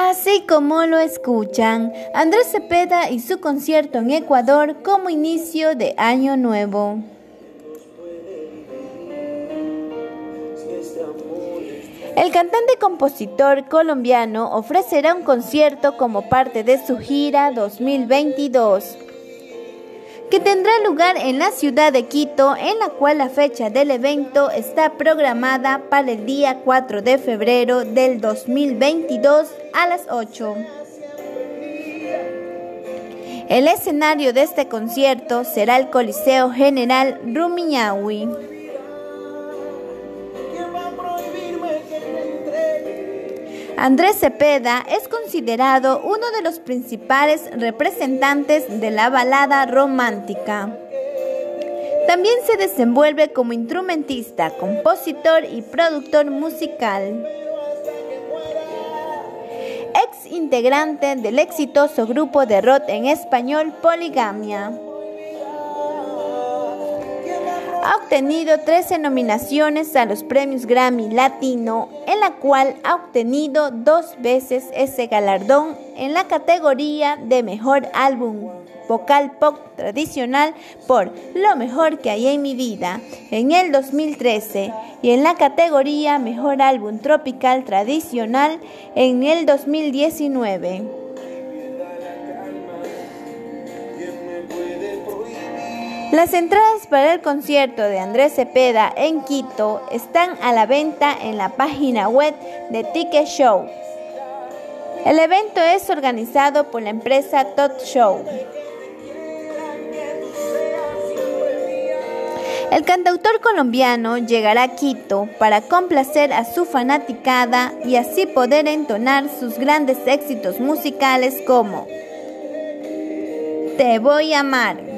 Así como lo escuchan, Andrés Cepeda y su concierto en Ecuador como inicio de año nuevo. El cantante-compositor colombiano ofrecerá un concierto como parte de su gira 2022 que tendrá lugar en la ciudad de Quito, en la cual la fecha del evento está programada para el día 4 de febrero del 2022 a las 8. El escenario de este concierto será el Coliseo General Rumiñahui. Andrés Cepeda es considerado uno de los principales representantes de la balada romántica. También se desenvuelve como instrumentista, compositor y productor musical. Ex integrante del exitoso grupo de rock en español Poligamia. Ha obtenido 13 nominaciones a los premios Grammy Latino, en la cual ha obtenido dos veces ese galardón en la categoría de Mejor Álbum Vocal Pop Tradicional por Lo Mejor que hay en mi vida en el 2013 y en la categoría Mejor Álbum Tropical Tradicional en el 2019. Las entradas para el concierto de Andrés Cepeda en Quito están a la venta en la página web de Ticket Show. El evento es organizado por la empresa Tot Show. El cantautor colombiano llegará a Quito para complacer a su fanaticada y así poder entonar sus grandes éxitos musicales como Te voy a amar.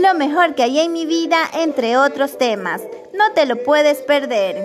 lo mejor que hay en mi vida, entre otros temas. No te lo puedes perder.